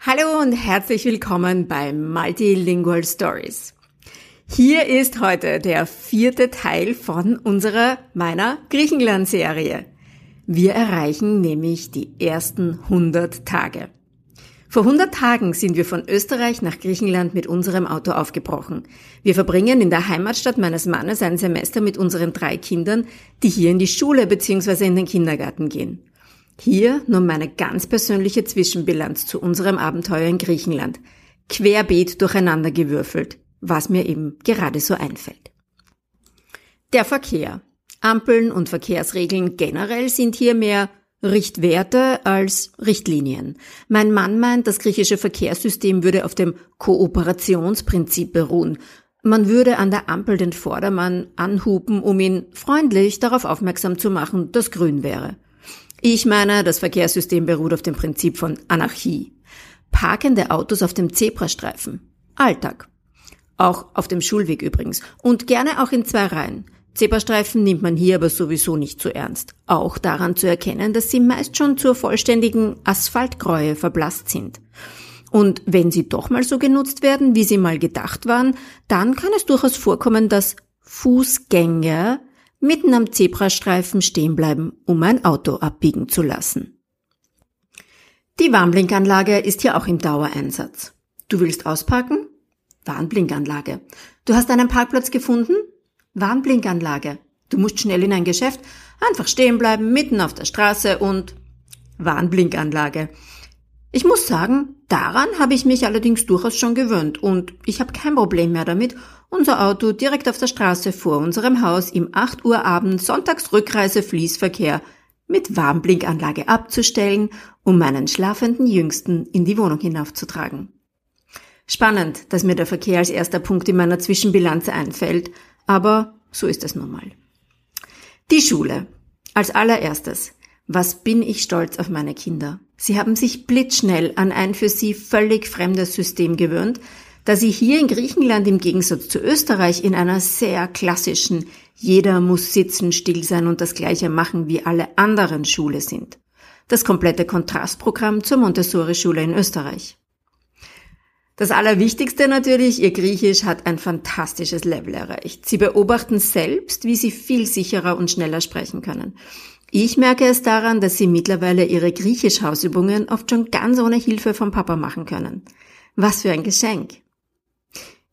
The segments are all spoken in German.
Hallo und herzlich willkommen bei Multilingual Stories. Hier ist heute der vierte Teil von unserer meiner Griechenland-Serie. Wir erreichen nämlich die ersten 100 Tage. Vor 100 Tagen sind wir von Österreich nach Griechenland mit unserem Auto aufgebrochen. Wir verbringen in der Heimatstadt meines Mannes ein Semester mit unseren drei Kindern, die hier in die Schule bzw. in den Kindergarten gehen. Hier nun meine ganz persönliche Zwischenbilanz zu unserem Abenteuer in Griechenland. Querbeet durcheinander gewürfelt, was mir eben gerade so einfällt. Der Verkehr. Ampeln und Verkehrsregeln generell sind hier mehr Richtwerte als Richtlinien. Mein Mann meint, das griechische Verkehrssystem würde auf dem Kooperationsprinzip beruhen. Man würde an der Ampel den Vordermann anhupen, um ihn freundlich darauf aufmerksam zu machen, dass grün wäre. Ich meine, das Verkehrssystem beruht auf dem Prinzip von Anarchie. Parkende Autos auf dem Zebrastreifen. Alltag. Auch auf dem Schulweg übrigens. Und gerne auch in zwei Reihen. Zebrastreifen nimmt man hier aber sowieso nicht zu ernst. Auch daran zu erkennen, dass sie meist schon zur vollständigen Asphaltgräue verblasst sind. Und wenn sie doch mal so genutzt werden, wie sie mal gedacht waren, dann kann es durchaus vorkommen, dass Fußgänger mitten am Zebrastreifen stehen bleiben, um ein Auto abbiegen zu lassen. Die Warnblinkanlage ist hier auch im Dauereinsatz. Du willst ausparken? Warnblinkanlage. Du hast einen Parkplatz gefunden? Warnblinkanlage. Du musst schnell in ein Geschäft, einfach stehen bleiben, mitten auf der Straße und Warnblinkanlage. Ich muss sagen, daran habe ich mich allerdings durchaus schon gewöhnt und ich habe kein Problem mehr damit, unser Auto direkt auf der Straße vor unserem Haus im 8 Uhr Abend Sonntagsrückreise Fließverkehr mit Warnblinkanlage abzustellen, um meinen schlafenden Jüngsten in die Wohnung hinaufzutragen. Spannend, dass mir der Verkehr als erster Punkt in meiner Zwischenbilanz einfällt, aber so ist es nun mal. Die Schule. Als allererstes. Was bin ich stolz auf meine Kinder. Sie haben sich blitzschnell an ein für sie völlig fremdes System gewöhnt, da sie hier in Griechenland im Gegensatz zu Österreich in einer sehr klassischen jeder muss sitzen, still sein und das gleiche machen wie alle anderen Schule sind. Das komplette Kontrastprogramm zur Montessori-Schule in Österreich. Das Allerwichtigste natürlich, ihr Griechisch hat ein fantastisches Level erreicht. Sie beobachten selbst, wie sie viel sicherer und schneller sprechen können. Ich merke es daran, dass sie mittlerweile ihre Griechisch-Hausübungen oft schon ganz ohne Hilfe vom Papa machen können. Was für ein Geschenk.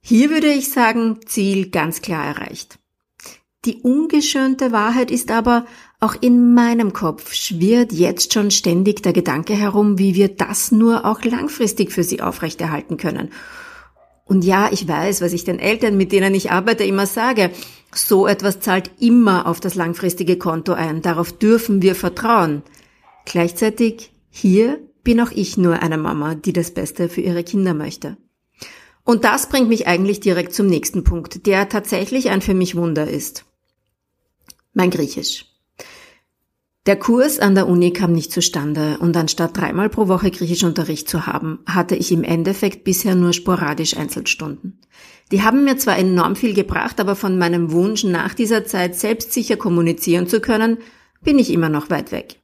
Hier würde ich sagen, Ziel ganz klar erreicht. Die ungeschönte Wahrheit ist aber, auch in meinem Kopf schwirrt jetzt schon ständig der Gedanke herum, wie wir das nur auch langfristig für sie aufrechterhalten können. Und ja, ich weiß, was ich den Eltern, mit denen ich arbeite, immer sage. So etwas zahlt immer auf das langfristige Konto ein. Darauf dürfen wir vertrauen. Gleichzeitig, hier bin auch ich nur eine Mama, die das Beste für ihre Kinder möchte. Und das bringt mich eigentlich direkt zum nächsten Punkt, der tatsächlich ein für mich Wunder ist. Mein Griechisch. Der Kurs an der Uni kam nicht zustande und anstatt dreimal pro Woche Griechischunterricht zu haben, hatte ich im Endeffekt bisher nur sporadisch Einzelstunden. Die haben mir zwar enorm viel gebracht, aber von meinem Wunsch, nach dieser Zeit selbstsicher kommunizieren zu können, bin ich immer noch weit weg.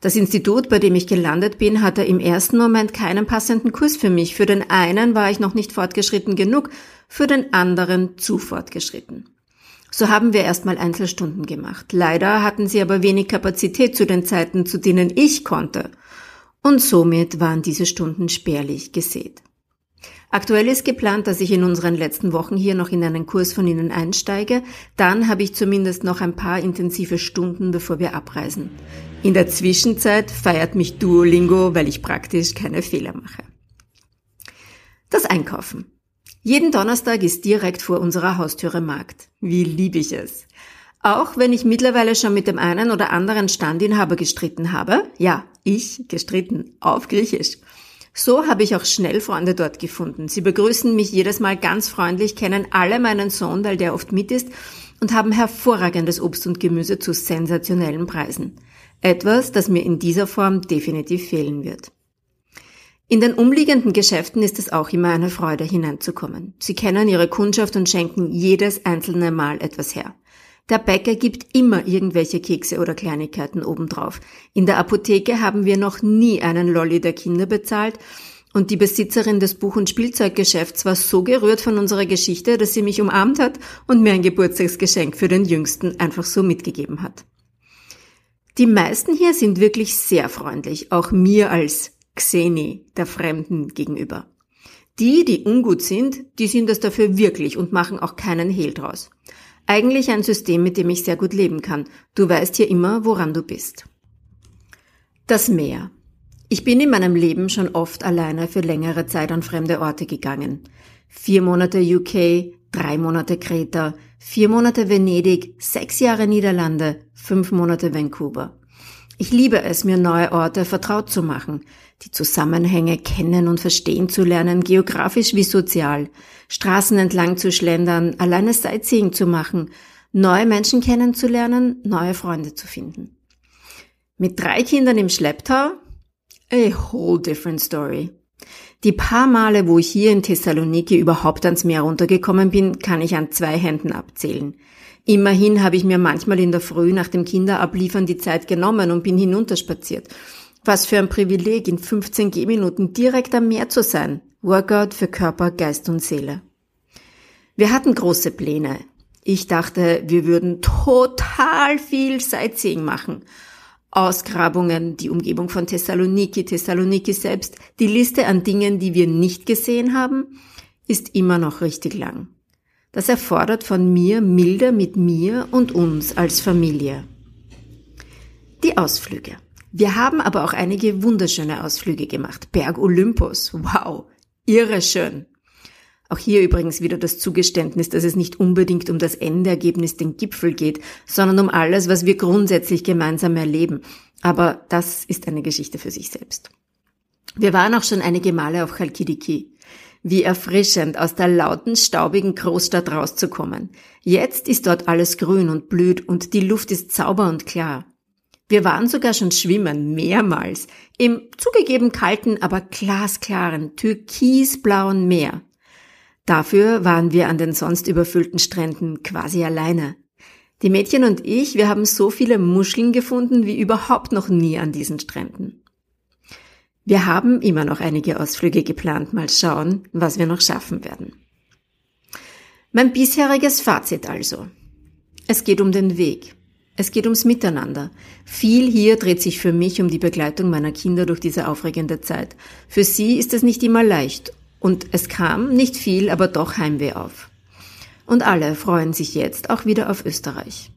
Das Institut, bei dem ich gelandet bin, hatte im ersten Moment keinen passenden Kurs für mich. Für den einen war ich noch nicht fortgeschritten genug, für den anderen zu fortgeschritten. So haben wir erstmal Einzelstunden gemacht. Leider hatten sie aber wenig Kapazität zu den Zeiten, zu denen ich konnte. Und somit waren diese Stunden spärlich gesät. Aktuell ist geplant, dass ich in unseren letzten Wochen hier noch in einen Kurs von Ihnen einsteige. Dann habe ich zumindest noch ein paar intensive Stunden, bevor wir abreisen. In der Zwischenzeit feiert mich Duolingo, weil ich praktisch keine Fehler mache. Das Einkaufen. Jeden Donnerstag ist direkt vor unserer Haustüre Markt. Wie liebe ich es. Auch wenn ich mittlerweile schon mit dem einen oder anderen Standinhaber gestritten habe. Ja, ich gestritten auf Griechisch. So habe ich auch schnell Freunde dort gefunden. Sie begrüßen mich jedes Mal ganz freundlich, kennen alle meinen Sohn, weil der oft mit ist, und haben hervorragendes Obst und Gemüse zu sensationellen Preisen. Etwas, das mir in dieser Form definitiv fehlen wird. In den umliegenden Geschäften ist es auch immer eine Freude, hineinzukommen. Sie kennen ihre Kundschaft und schenken jedes einzelne Mal etwas her. Der Bäcker gibt immer irgendwelche Kekse oder Kleinigkeiten obendrauf. In der Apotheke haben wir noch nie einen Lolli der Kinder bezahlt Und die Besitzerin des Buch- und Spielzeuggeschäfts war so gerührt von unserer Geschichte, dass sie mich umarmt hat und mir ein Geburtstagsgeschenk für den Jüngsten einfach so mitgegeben hat. Die meisten hier sind wirklich sehr freundlich, auch mir als Xeni, der Fremden gegenüber. Die, die ungut sind, die sind es dafür wirklich und machen auch keinen Hehl draus. Eigentlich ein System, mit dem ich sehr gut leben kann. Du weißt hier immer, woran du bist. Das Meer. Ich bin in meinem Leben schon oft alleine für längere Zeit an fremde Orte gegangen. Vier Monate UK, drei Monate Kreta, vier Monate Venedig, sechs Jahre Niederlande, fünf Monate Vancouver. Ich liebe es, mir neue Orte vertraut zu machen, die Zusammenhänge kennen und verstehen zu lernen, geografisch wie sozial, Straßen entlang zu schlendern, alleine Sightseeing zu machen, neue Menschen kennenzulernen, neue Freunde zu finden. Mit drei Kindern im Schlepptau A whole different story. Die paar Male, wo ich hier in Thessaloniki überhaupt ans Meer runtergekommen bin, kann ich an zwei Händen abzählen. Immerhin habe ich mir manchmal in der Früh nach dem Kinderabliefern die Zeit genommen und bin hinunterspaziert. Was für ein Privileg, in 15 Gehminuten direkt am Meer zu sein. Workout für Körper, Geist und Seele. Wir hatten große Pläne. Ich dachte, wir würden total viel Sightseeing machen. Ausgrabungen, die Umgebung von Thessaloniki, Thessaloniki selbst, die Liste an Dingen, die wir nicht gesehen haben, ist immer noch richtig lang. Das erfordert von mir Milde mit mir und uns als Familie. Die Ausflüge. Wir haben aber auch einige wunderschöne Ausflüge gemacht. Berg Olympus. Wow. Irre schön. Auch hier übrigens wieder das Zugeständnis, dass es nicht unbedingt um das Endergebnis, den Gipfel geht, sondern um alles, was wir grundsätzlich gemeinsam erleben. Aber das ist eine Geschichte für sich selbst. Wir waren auch schon einige Male auf Chalkidiki. Wie erfrischend, aus der lauten, staubigen Großstadt rauszukommen. Jetzt ist dort alles grün und blüht und die Luft ist sauber und klar. Wir waren sogar schon schwimmen, mehrmals, im zugegeben kalten, aber glasklaren, türkisblauen Meer. Dafür waren wir an den sonst überfüllten Stränden quasi alleine. Die Mädchen und ich, wir haben so viele Muscheln gefunden wie überhaupt noch nie an diesen Stränden. Wir haben immer noch einige Ausflüge geplant, mal schauen, was wir noch schaffen werden. Mein bisheriges Fazit also. Es geht um den Weg. Es geht ums Miteinander. Viel hier dreht sich für mich um die Begleitung meiner Kinder durch diese aufregende Zeit. Für sie ist es nicht immer leicht und es kam nicht viel, aber doch Heimweh auf. Und alle freuen sich jetzt auch wieder auf Österreich.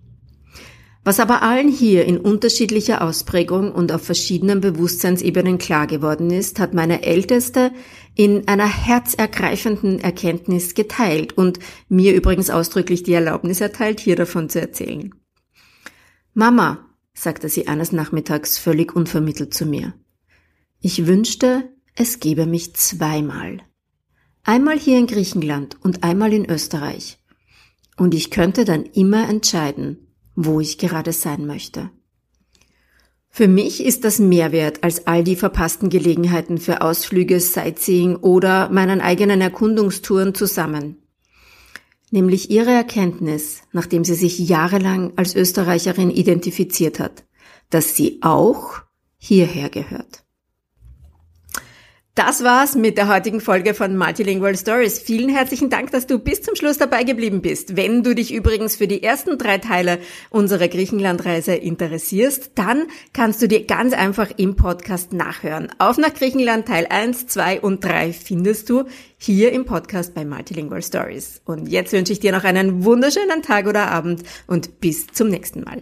Was aber allen hier in unterschiedlicher Ausprägung und auf verschiedenen Bewusstseinsebenen klar geworden ist, hat meine Älteste in einer herzergreifenden Erkenntnis geteilt und mir übrigens ausdrücklich die Erlaubnis erteilt, hier davon zu erzählen. Mama, sagte sie eines Nachmittags völlig unvermittelt zu mir, ich wünschte, es gebe mich zweimal. Einmal hier in Griechenland und einmal in Österreich. Und ich könnte dann immer entscheiden, wo ich gerade sein möchte. Für mich ist das mehr wert als all die verpassten Gelegenheiten für Ausflüge, Sightseeing oder meinen eigenen Erkundungstouren zusammen. Nämlich ihre Erkenntnis, nachdem sie sich jahrelang als Österreicherin identifiziert hat, dass sie auch hierher gehört. Das war's mit der heutigen Folge von Multilingual Stories. Vielen herzlichen Dank, dass du bis zum Schluss dabei geblieben bist. Wenn du dich übrigens für die ersten drei Teile unserer Griechenlandreise interessierst, dann kannst du dir ganz einfach im Podcast nachhören. Auf nach Griechenland Teil 1, 2 und 3 findest du hier im Podcast bei Multilingual Stories. Und jetzt wünsche ich dir noch einen wunderschönen Tag oder Abend und bis zum nächsten Mal.